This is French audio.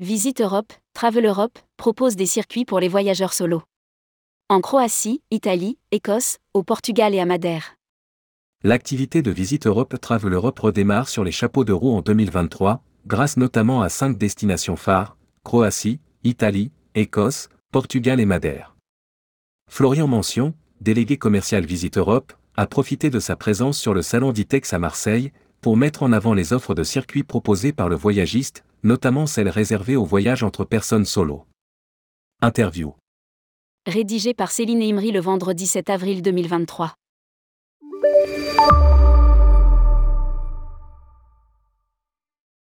Visite Europe, Travel Europe, propose des circuits pour les voyageurs solos. En Croatie, Italie, Écosse, au Portugal et à Madère. L'activité de Visite Europe Travel Europe redémarre sur les chapeaux de roue en 2023, grâce notamment à cinq destinations phares, Croatie, Italie, Écosse, Portugal et Madère. Florian Mention, délégué commercial Visite Europe, a profité de sa présence sur le salon d'ITEX à Marseille, pour mettre en avant les offres de circuits proposées par le voyagiste, notamment celles réservées aux voyages entre personnes solo. Interview. Rédigé par Céline Imri le vendredi 7 avril 2023.